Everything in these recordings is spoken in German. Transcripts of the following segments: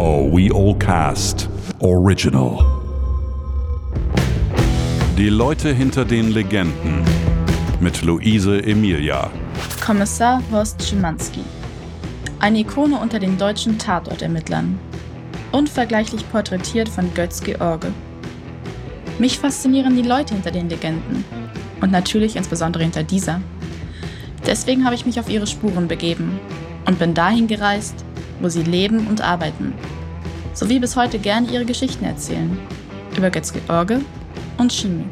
Oh We All Cast Original. Die Leute hinter den Legenden mit Luise Emilia. Kommissar Horst Schimanski. Eine Ikone unter den deutschen Tatortermittlern. Unvergleichlich porträtiert von Götz George. Mich faszinieren die Leute hinter den Legenden. Und natürlich insbesondere hinter dieser. Deswegen habe ich mich auf ihre Spuren begeben und bin dahin gereist, wo sie leben und arbeiten. Sowie bis heute gerne ihre Geschichten erzählen. Über Götz George und Chemie.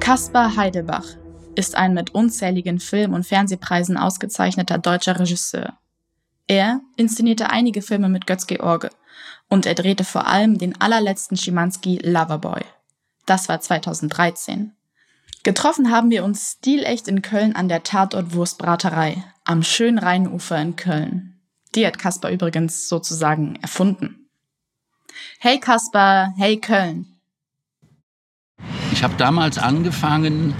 Kaspar Heidelbach ist ein mit unzähligen Film- und Fernsehpreisen ausgezeichneter deutscher Regisseur. Er inszenierte einige Filme mit Götz George und er drehte vor allem den allerletzten Schimanski Loverboy. Das war 2013. Getroffen haben wir uns stilecht in Köln an der Tatort-Wurstbraterei am schönen Rheinufer in Köln. Die hat Kaspar übrigens sozusagen erfunden. Hey Kaspar, hey Köln. Ich habe damals angefangen,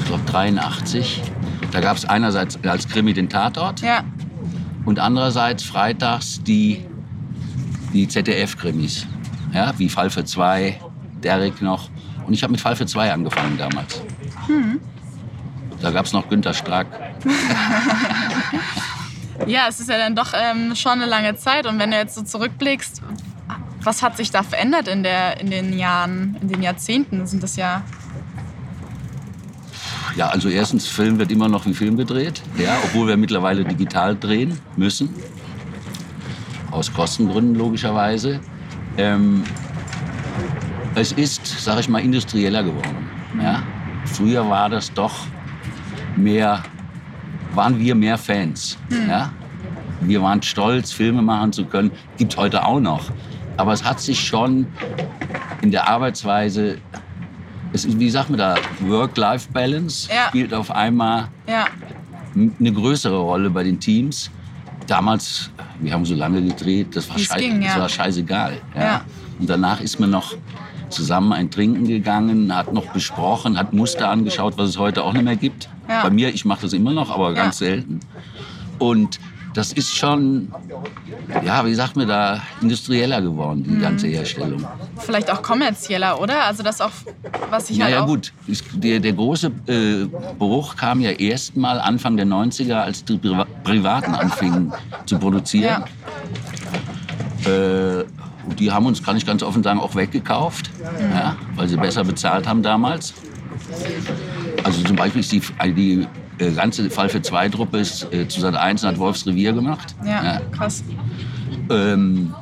ich glaube 83. Da gab es einerseits als Krimi den Tatort Ja, und andererseits freitags die, die ZDF-Krimis. Ja, wie Fall für zwei, Derek noch. Und ich habe mit Fall für zwei angefangen damals. Da gab es noch Günter Strack. ja, es ist ja dann doch ähm, schon eine lange Zeit. Und wenn du jetzt so zurückblickst, was hat sich da verändert in, der, in den Jahren, in den Jahrzehnten? Sind das ja Ja, also erstens, Film wird immer noch wie Film gedreht, ja, obwohl wir mittlerweile digital drehen müssen. Aus Kostengründen logischerweise. Ähm, es ist, sag ich mal, industrieller geworden. Ja. Früher war das doch mehr, waren wir mehr Fans. Ja. Wir waren stolz, Filme machen zu können. Gibt heute auch noch. Aber es hat sich schon in der Arbeitsweise es ist, wie sagt man da, Work-Life-Balance Ja. spielt auf einmal ja, eine größere Rolle bei den Teams. Damals, wir haben so lange gedreht, das war, schei ging, ja. das war scheißegal. Und danach ist man noch zusammen ein Trinken gegangen, hat noch besprochen, hat Muster angeschaut, was es heute auch nicht mehr gibt. Ja. Bei mir, ich mache das immer noch, aber ganz selten. Und das ist schon, ja, wie sagt man da, industrieller geworden, Mhm. die ganze Herstellung. vielleicht auch kommerzieller, oder? Also das auch, was ich Ja, halt ja auch... gut. Ich- Der, der große äh, Bruch kam ja erst mal Anfang der 90er, als die Priva Privaten anfingen zu produzieren. Äh, und die haben uns, kann ich ganz offen sagen, auch weggekauft, ja, weil sie besser bezahlt haben damals. Also zum Beispiel ist die, die äh, ganze Fall für zwei Truppe ist äh, zu Sat 1 hat Wolfs Revier gemacht. Ja, krass. Ähm,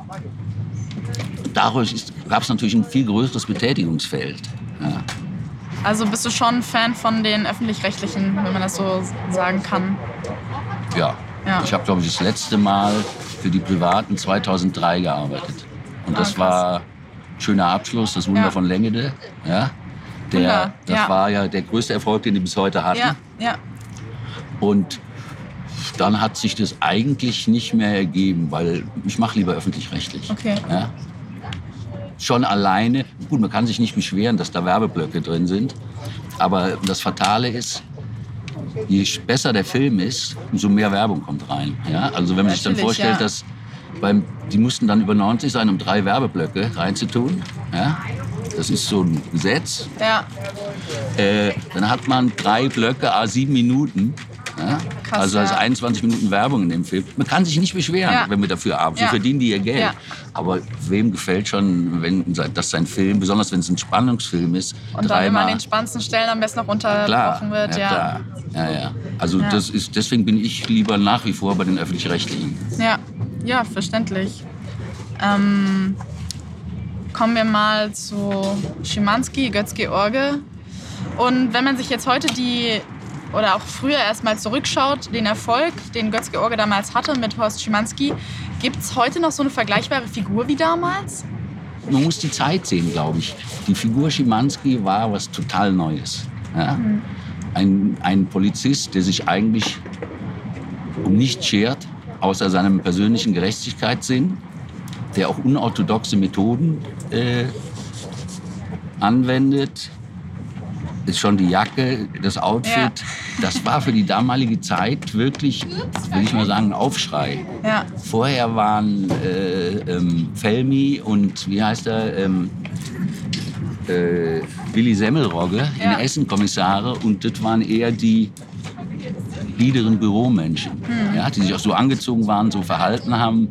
dadurch gab es natürlich ein viel größeres Betätigungsfeld. Ja. Also bist du schon Fan von den Öffentlich-Rechtlichen, wenn man das so sagen kann? Ja. Ja. Ich habe, glaube ich, das letzte Mal für die Privaten 2003 gearbeitet. Und das Ah, war ein schöner Abschluss, das Wunder Ja. von Lengede. Ja. Der, Wunder, das ja. war ja der größte Erfolg, den die bis heute hatten. Ja, ja. Und dann hat sich das eigentlich nicht mehr ergeben, weil ich mache lieber öffentlich-rechtlich. Okay. Ja. Schon alleine, gut, man kann sich nicht beschweren, dass da Werbeblöcke drin sind. Aber das Fatale ist, je besser der Film ist, umso mehr Werbung kommt rein. Ja? Also wenn man sich dann Natürlich, vorstellt, ja. dass beim, die mussten dann über 90 sein, um drei Werbeblöcke reinzutun. Ja? Das ist so ein Gesetz. Ja, Äh, dann hat man drei Blöcke, a sieben Minuten. Ja? Krass, also ja. 21 Minuten Werbung in dem Film. Man kann sich nicht beschweren, Ja. wenn wir dafür arbeiten. So Ja. verdienen die ihr Geld. Ja. Aber wem gefällt schon, wenn dass sein Film, besonders wenn es ein Spannungsfilm ist, und dann immer dreimal an den spannendsten Stellen am besten noch unterbrochen wird. ja, Ja, klar. Ja, ja. Also das ist, deswegen bin ich lieber nach wie vor bei den öffentlich-rechtlichen. ja. Ja verständlich. Ähm, kommen wir mal zu Schimanski, Götz George. Und wenn man sich jetzt heute die, oder auch früher erstmal zurückschaut, den Erfolg, den Götz George damals hatte mit Horst Schimanski, gibt es heute noch so eine vergleichbare Figur wie damals? Man muss die Zeit sehen, glaube ich. Die Figur Schimanski war was total Neues. Ja? Ein, ein Polizist, der sich eigentlich um nichts schert, außer seinem persönlichen Gerechtigkeitssinn, der auch unorthodoxe Methoden äh, anwendet, ist schon die Jacke, das Outfit. Das war für die damalige Zeit wirklich, würde ich mal sagen, ein Aufschrei. Ja. Vorher waren äh, ähm, Felmi und wie heißt er? Ähm, äh, Willi Semmelrogge Ja. in Essen Kommissare und das waren eher die biederen Büromenschen, Hm. ja, die sich auch so angezogen waren, so verhalten haben.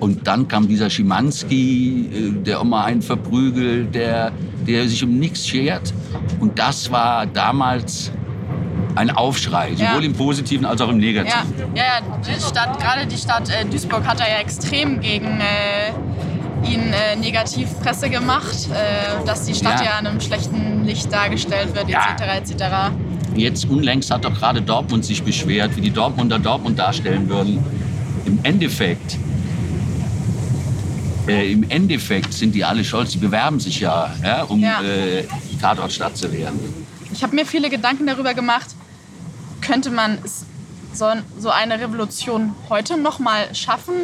Und dann kam dieser Schimanski, äh, der auch mal einen verprügelt, der, der sich um nichts schert. Und das war damals ein Aufschrei, sowohl Ja. im Positiven als auch im Negativen. ja, ja die Stadt, gerade die Stadt äh, Duisburg hat da ja extrem gegen äh, ihn äh, Negativpresse gemacht, äh, dass die Stadt Ja. ja. in einem schlechten Licht dargestellt wird, etc. etc. Jetzt unlängst hat doch gerade Dortmund sich beschwert, wie die Dortmunder Dortmund darstellen würden. Im Endeffekt, äh, im Endeffekt sind die alle stolz. Die bewerben sich ja, ja um Ja. Äh, Tatortstadt zu werden. Ich habe mir viele Gedanken darüber gemacht, könnte man so, so eine Revolution heute noch mal schaffen?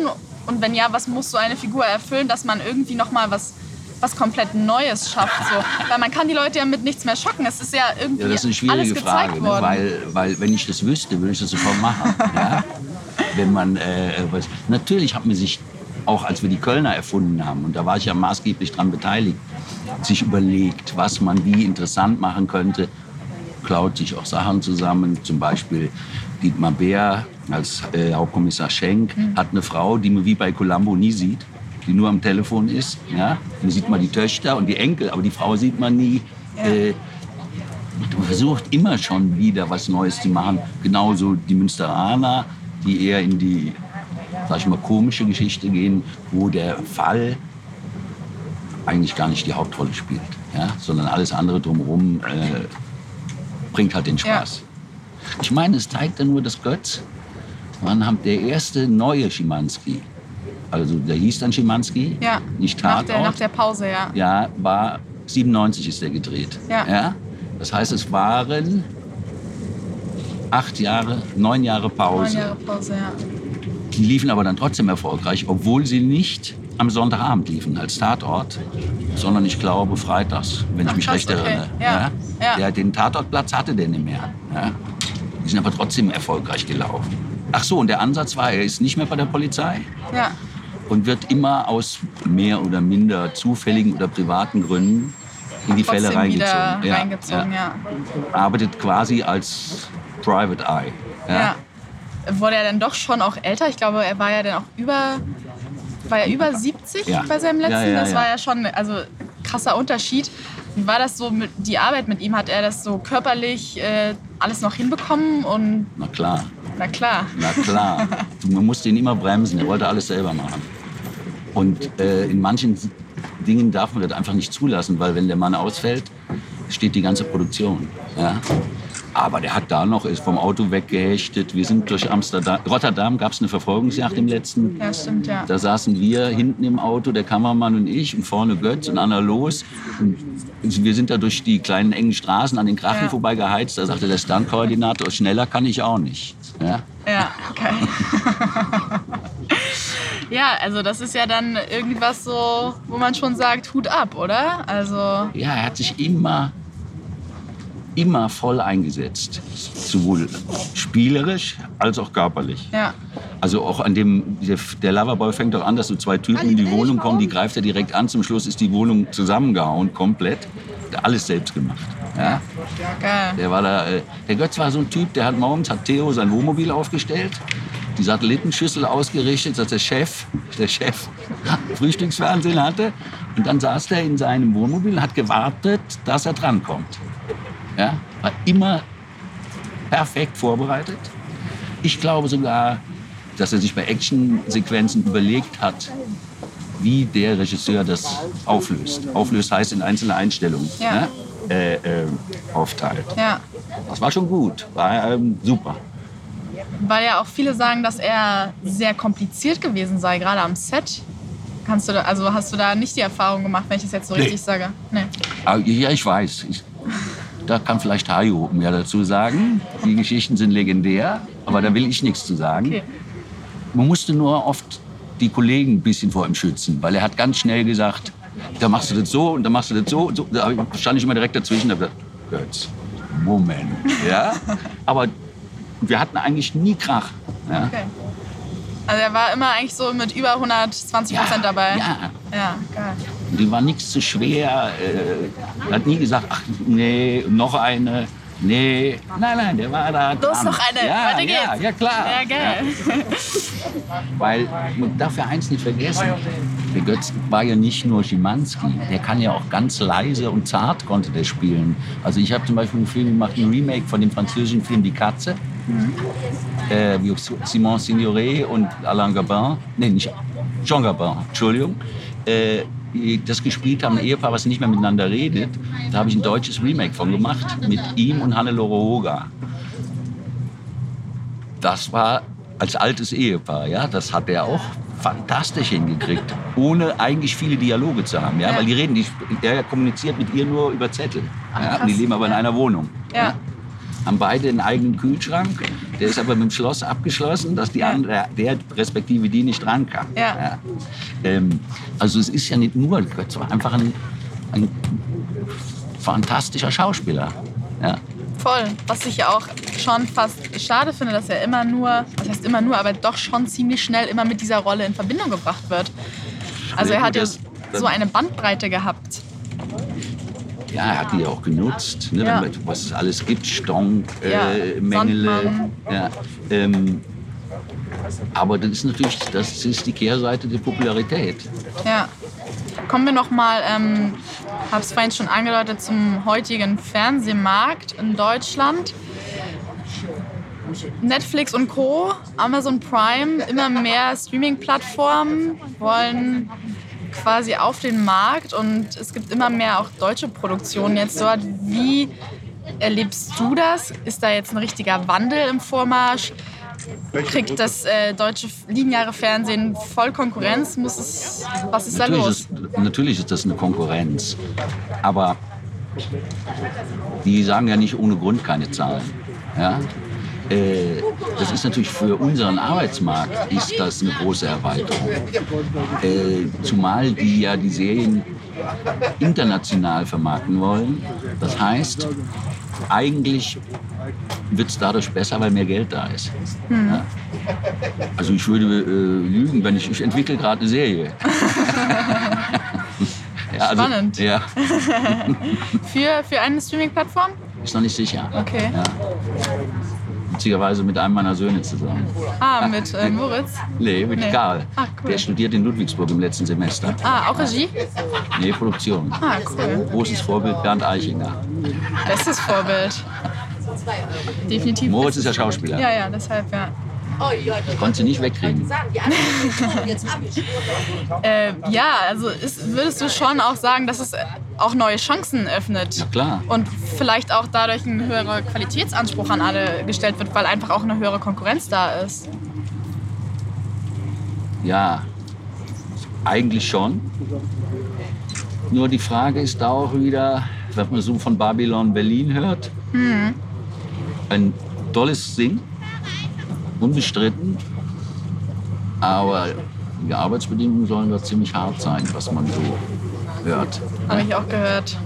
Und wenn ja, was muss so eine Figur erfüllen, dass man irgendwie noch mal was, was komplett Neues schafft? So. Weil man kann die Leute ja mit nichts mehr schocken. Es ist ja irgendwie Ja, das ist eine schwierige gezeigt Frage, ne? worden. weil, weil wenn ich das wüsste, würde ich das sofort machen. ja? Wenn man, äh, was, natürlich hat man sich, auch als wir die Kölner erfunden haben, und da war ich ja maßgeblich daran beteiligt, sich überlegt, was man wie interessant machen könnte, klaut sich auch Sachen zusammen, zum Beispiel Dietmar Bär als äh, Hauptkommissar Schenk hat eine Frau, die man wie bei Columbo nie sieht, die nur am Telefon ist. Ja? Man sieht man die Töchter und die Enkel, aber die Frau sieht man nie. Äh, man versucht immer schon wieder was Neues zu machen. Genauso die Münsteraner, die eher in die, sag ich mal, komische Geschichte gehen, wo der Fall eigentlich gar nicht die Hauptrolle spielt, ja? sondern alles andere drumherum äh, bringt halt den Spaß. Ich meine, es zeigt ja nur, dass Götz wann haben der erste neue Schimanski, also der hieß dann Schimanski, ja, nicht nach Tatort, der, nach der Pause, ja. ja, war 97 ist der gedreht. Ja. Das heißt, es waren acht Jahre, neun Jahre Neun Pause. Jahre Pause, ja. Die liefen aber dann trotzdem erfolgreich, obwohl sie nicht am Sonntagabend liefen als Tatort, sondern ich glaube freitags, wenn Ach, ich mich krass, recht okay. erinnere. Ja, ja. Der, den Tatortplatz hatte der nicht mehr. Ja? Die sind aber trotzdem erfolgreich gelaufen. Ach so, und der Ansatz war, er ist nicht mehr bei der Polizei ja. Und wird immer aus mehr oder minder zufälligen oder privaten Gründen in die Fälle reingezogen. Ja, reingezogen, ja. Arbeitet quasi als Private Eye. ja. Wurde er dann doch schon auch älter? Ich glaube, er war ja dann auch über, war er über 70 Ja. bei seinem letzten. Ja, ja, das ja. war ja schon also krasser Unterschied. Wie war das so mit die Arbeit mit ihm? Hat er das so körperlich äh, alles noch hinbekommen? Und Na klar, na klar. na klar. Man musste ihn immer bremsen, er wollte alles selber machen. Und äh, in manchen Dingen darf man das einfach nicht zulassen, weil wenn der Mann ausfällt, steht die ganze Produktion. Ja? Aber der hat da noch, ist vom Auto weggehechtet. Wir sind durch Amsterdam, Rotterdam gab es eine Verfolgungsjagd im letzten. Ja, stimmt, ja. Da saßen wir hinten im Auto, der Kameramann und ich, und vorne Götz und Anna Los. Und wir sind da durch die kleinen engen Straßen an den Krachen Ja. vorbei geheizt. Da sagte der Stunt-Koordinator, schneller kann ich auch nicht. Ja? Ja, geil. ja, also das ist ja dann irgendwas so, wo man schon sagt, Hut ab, oder? Also, ja, er hat sich immer, immer voll eingesetzt. Sowohl spielerisch als auch körperlich. ja. Also auch an dem, der, der Loverboy fängt doch an, dass so zwei Typen in die Wohnung kommen, die greift er direkt an. Zum Schluss ist die Wohnung zusammengehauen, komplett. Alles selbst gemacht. Ja? Geil. Der, war da, äh, der Götz war so ein Typ, der hat morgens hat Theo sein Wohnmobil aufgestellt, die Satellitenschüssel ausgerichtet, dass der Chef, der Chef Frühstücksfernsehen hatte. Und dann saß der in seinem Wohnmobil und hat gewartet, dass er drankommt. Ja? War immer perfekt vorbereitet. Ich glaube sogar, dass er sich bei Actionsequenzen überlegt hat, wie der Regisseur das auflöst. Auflöst heißt in einzelne Einstellungen Ja. ne? äh, äh, aufteilt. Ja. Das war schon gut, war ähm, super. Weil ja auch viele sagen, dass er sehr kompliziert gewesen sei, gerade am Set. Kannst du da, also hast du da nicht die Erfahrung gemacht, wenn ich das jetzt so Nee. richtig sage? Nee. Aber, ja, ich weiß. Ich, da kann vielleicht Hajo mehr dazu sagen. Die Geschichten sind legendär, aber da will ich nichts zu sagen. Okay. Man musste nur oft die Kollegen ein bisschen vor ihm schützen, weil er hat ganz schnell gesagt, da machst du das so und da machst du das so. Und so. Da ich- stand ich immer direkt dazwischen und hab gesagt, Götz, Moment. Ja? Aber wir hatten eigentlich nie Krach. Ja? Okay. Also er war immer eigentlich so mit über 120 Prozent dabei. Ja, Ja, geil. die war nichts zu schwer. Äh, er hat nie gesagt, ach nee, noch eine. Nee, nein, nein, der war da. Los, dran. noch eine, Ja, weiter ja, geht's. ja, klar. Ja, geil. Weil man darf ja eins nicht vergessen. Der Götz war ja nicht nur Schimanski, der kann ja auch ganz leise und zart konnte der spielen. Also ich habe zum Beispiel einen Film gemacht, ein Remake von dem französischen Film Die Katze. Äh, wie Simon Signoret und Alain Gabin, nee, nicht Jean Gabin, Entschuldigung, äh, das gespielt haben, ein Ehepaar, was nicht mehr miteinander redet. Da habe ich ein deutsches Remake von gemacht mit ihm und Hannelore Hoga das war als altes Ehepaar, ja, das hat er auch fantastisch hingekriegt, ohne eigentlich viele Dialoge zu haben, ja, Ja. weil die reden, die, er kommuniziert mit ihr nur über Zettel, ja, und die leben aber in einer Wohnung. Ja. Haben beide einen eigenen Kühlschrank, der ist aber mit dem Schloss abgeschlossen, dass die andere, der respektive die nicht ran kann. Ja. Ähm, also es ist ja nicht nur, es war einfach ein, ein fantastischer Schauspieler. Ja. Voll. Was ich ja auch schon fast schade finde, dass er immer nur, was heißt immer nur, aber doch schon ziemlich schnell immer mit dieser Rolle in Verbindung gebracht wird. Also er hat ja Das- so eine Bandbreite gehabt. Ja, er hat die ja auch genutzt, ne, Ja. damit, was es alles gibt, Stonk, äh, Ja. Sandmann. Ja, ähm, aber das ist natürlich, das ist die Kehrseite der Popularität. Ja. Kommen wir noch mal, ähm, habe es vorhin schon angedeutet, zum heutigen Fernsehmarkt in Deutschland. Netflix und Co., Amazon Prime, immer mehr Streaming-Plattformen wollen quasi auf den Markt und es gibt immer mehr auch deutsche Produktionen jetzt dort. Wie erlebst du das? Ist da jetzt ein richtiger Wandel im Vormarsch? Kriegt das äh, deutsche lineare Fernsehen voll Konkurrenz? Muss es, was ist da Natürlich los? ist, natürlich ist das eine Konkurrenz, aber die sagen ja nicht ohne Grund keine Zahlen. Ja? Äh, Das ist natürlich für unseren Arbeitsmarkt ist das eine große Erweiterung. Äh, Zumal die ja die Serien international vermarkten wollen. Das heißt, eigentlich wird es dadurch besser, weil mehr Geld da ist. Ja? Also ich würde äh, lügen, wenn ich, ich entwickle gerade eine Serie. ja, also, Spannend. Ja, Für, für eine Streaming-Plattform? ist noch nicht sicher. Okay. Ja. Witzigerweise mit einem meiner Söhne zusammen. Ah, mit äh, Moritz. Nee, mit Nee. Karl. Ah, cool. Der studiert in Ludwigsburg im letzten Semester. Ah, auch Regie? Nee, Produktion. Ah, cool. Großes Vorbild Bernd Eichinger. Bestes Vorbild. Definitiv. Moritz ist ja Schauspieler. Ja, ja, deshalb, ja. Ich konnte sie nicht wegkriegen. Äh, ja, also ist, würdest du schon auch sagen, dass es auch neue Chancen öffnet? Ja, klar. Und vielleicht auch dadurch ein höherer Qualitätsanspruch an alle gestellt wird, weil einfach auch eine höhere Konkurrenz da ist. Ja, eigentlich schon. Nur die Frage ist da auch wieder, wenn man so von Babylon Berlin hört, ein tolles Sing, unbestritten, aber die Arbeitsbedingungen sollen da ziemlich hart sein, was man so hört. Habe ich auch gehört.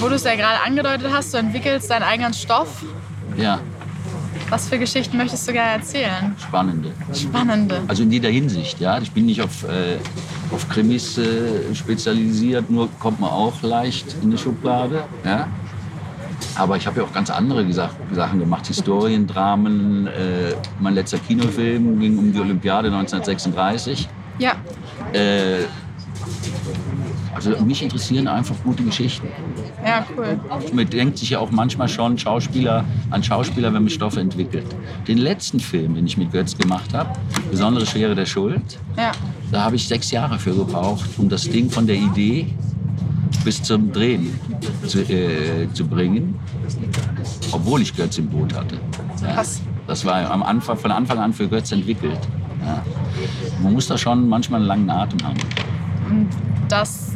Wo du es ja gerade angedeutet hast, du entwickelst deinen eigenen Stoff. Ja, Was für Geschichten möchtest du gerne erzählen? spannende. Spannende. Also in jeder Hinsicht, ja. Ich bin nicht auf, äh, auf Krimis äh, spezialisiert, nur kommt man auch leicht in die Schublade, ja. Aber ich habe ja auch ganz andere Gesa- Sachen gemacht, Historiendramen. Äh, mein letzter Kinofilm ging um die Olympiade 1936. Ja, Äh, also mich interessieren einfach gute Geschichten. ja, cool. Man denkt sich ja auch manchmal schon Schauspieler an Schauspieler, wenn man Stoffe entwickelt. Den letzten Film, den ich mit Götz gemacht habe, Besondere Schwere der Schuld, Ja, da habe ich sechs Jahre für gebraucht, um das Ding von der Idee bis zum Drehen zu, äh, zu bringen, obwohl ich Götz im Boot hatte. Ja, das war am Anfang, von Anfang an für Götz entwickelt. Ja. Man muss da schon manchmal einen langen Atem haben. das,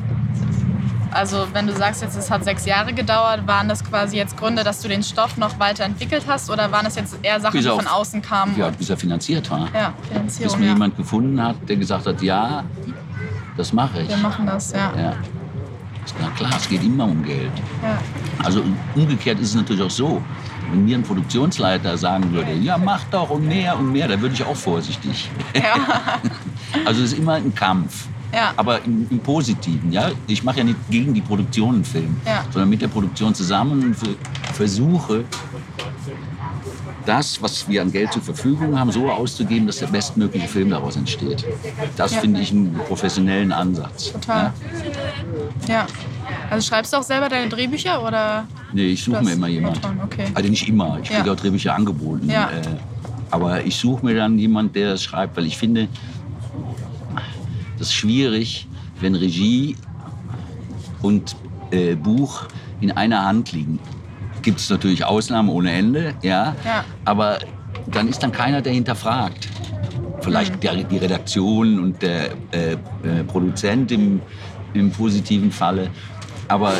also wenn du sagst jetzt, es hat sechs Jahre gedauert, waren das quasi jetzt Gründe, dass du den Stoff noch weiterentwickelt hast oder waren das jetzt eher Sachen, Bis die von außen kamen? Ja, bis er finanziert war. Ja, Bis Finanzierung, mir ja. jemand gefunden hat, der gesagt hat, ja, das mache ich. Wir machen das, ja. Ja. Na klar, es geht immer um Geld. Ja. Also umgekehrt ist es natürlich auch so. Wenn mir ein Produktionsleiter sagen würde, ja mach doch und mehr und mehr, dann würde ich auch vorsichtig. Ja. Also es ist immer ein Kampf. Ja. Aber im, im Positiven, ja. Ich mache ja nicht gegen die Produktion einen Film, Ja. sondern mit der Produktion zusammen und ver- versuche, das, was wir an Geld zur Verfügung haben, so auszugeben, dass der bestmögliche Film daraus entsteht. Das Ja. finde ich einen professionellen Ansatz. Total. Ja. Also schreibst du auch selber deine Drehbücher oder? Nee, ich suche Das mir immer jemanden. Okay. Also nicht immer. Ich Ja. kriege auch Drehbücher angeboten. Ja. Äh, aber ich suche mir dann jemanden, der es schreibt, weil ich finde, das ist schwierig, wenn Regie und äh, Buch in einer Hand liegen. Gibt es natürlich Ausnahmen ohne Ende, ja. Ja. Aber dann ist dann keiner, der hinterfragt. Vielleicht Mhm. der, die Redaktion und der äh, äh, Produzent im, im positiven Falle. Aber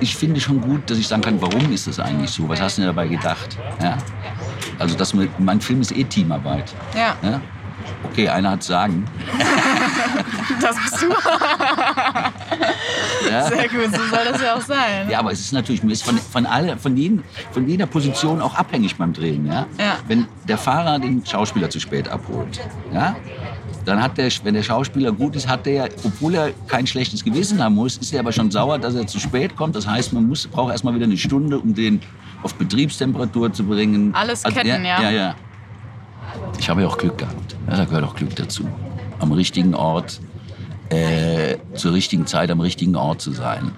ich finde schon gut, dass ich sagen kann, warum ist das eigentlich so? Was hast du denn dabei gedacht? Ja. Also dass man, mein Film ist eh Teamarbeit. Ja, Ja? Okay, einer hat sagen. das bist du. Ja? Sehr gut, so soll das ja auch sein. Ja, aber es ist natürlich, man ist von, von, alle, von, jeden, von jeder Position auch abhängig beim Drehen. Ja? Ja. Wenn der Fahrer den Schauspieler zu spät abholt, ja? dann hat der, wenn der Schauspieler gut ist, hat der, obwohl er kein schlechtes Gewissen haben muss, ist er aber schon sauer, dass er zu spät kommt. Das heißt, man muss, braucht erstmal wieder eine Stunde, um den auf Betriebstemperatur zu bringen. Alles Ketten, ja. ja. Ja, ja. Ich habe ja auch Glück gehabt. Ja, da gehört auch Glück dazu. Am richtigen Ort, äh, zur richtigen Zeit am richtigen Ort zu sein.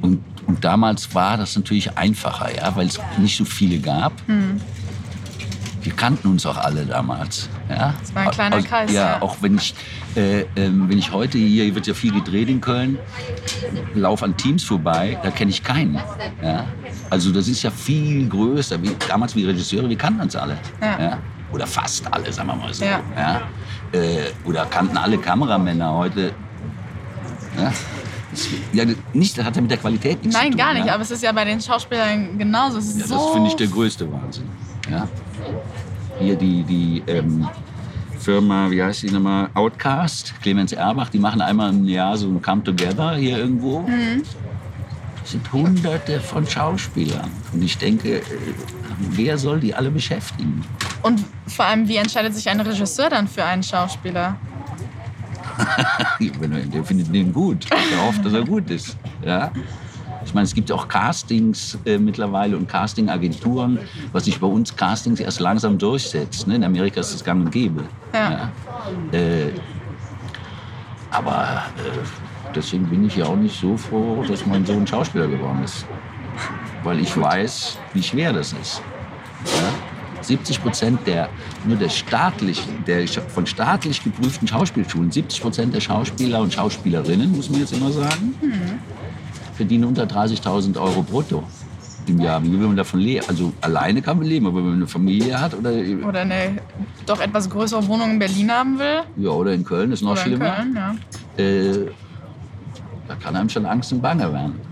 Und, und damals war das natürlich einfacher, ja, weil es nicht so viele gab. Hm. Wir kannten uns auch alle damals. Ja? Es war ein kleiner Auch- Kreis, Ja, ja. auch wenn ich, äh, ähm, wenn ich heute hier, hier wird ja viel gedreht in Köln, laufe an Teams vorbei, da kenne ich keinen. Ja? Also das ist ja viel größer. Wie, damals wie Regisseure, wir kannten uns alle. Ja. Oder fast alle, sagen wir mal so. Ja. Äh, oder kannten alle Kameramänner heute. Ja? Ja, nicht, das hat ja mit der Qualität nichts zu Nein, tun. gar nicht, ja? aber es ist ja bei den Schauspielern genauso. Ja, so das finde ich der größte Wahnsinn. Ja? Hier die, die ähm, Firma, wie heißt die nochmal? Outcast, Clemens Erbach, die machen einmal im Jahr so ein Come Together hier irgendwo. Mhm. Das sind hunderte von Schauspielern. Und ich denke, äh, wer soll die alle beschäftigen? Und vor allem, wie entscheidet sich ein Regisseur dann für einen Schauspieler? Er- Der findet den gut. Der hofft, dass er gut ist. Ja? Ich meine, es gibt auch Castings äh, mittlerweile und Castingagenturen, was sich bei uns Castings erst langsam durchsetzt. Ne? In Amerika ist das gang und gäbe. Ja. Äh, aber äh, deswegen bin ich ja auch nicht so froh, dass mein Sohn Schauspieler geworden ist. Weil ich weiß, wie schwer das ist. Ja? 70 Prozent der, nur der staatlichen, der von staatlich geprüften Schauspielschulen, 70 Prozent der Schauspieler und Schauspielerinnen, muss man jetzt immer sagen, verdienen unter 30.000 Euro brutto im Jahr. Wie will man davon leben? Also alleine kann man leben, aber wenn man eine Familie hat oder, Oder eine doch etwas größere Wohnung in Berlin haben will? ja, oder in Köln, ist noch Oder in schlimmer. Köln, ja. Äh, da kann einem schon Angst und Bange werden.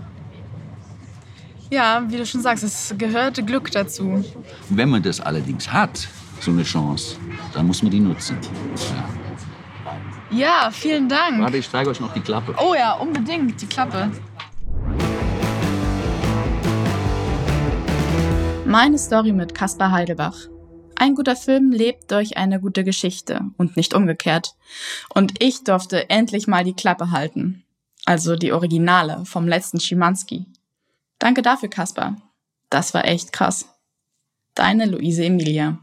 Ja, wie du schon sagst, es gehört Glück dazu. Wenn man das allerdings hat, so eine Chance, dann muss man die nutzen. Ja. Ja, vielen Dank. Warte, ich zeige euch noch die Klappe. Oh ja, unbedingt, die Klappe. Meine Story mit Caspar Heidelbach. Ein guter Film lebt durch eine gute Geschichte und nicht umgekehrt. Und ich durfte endlich mal die Klappe halten. Also die Originale vom letzten Schimanski. Danke dafür, Caspar. Das war echt krass. Deine Luise Emilia.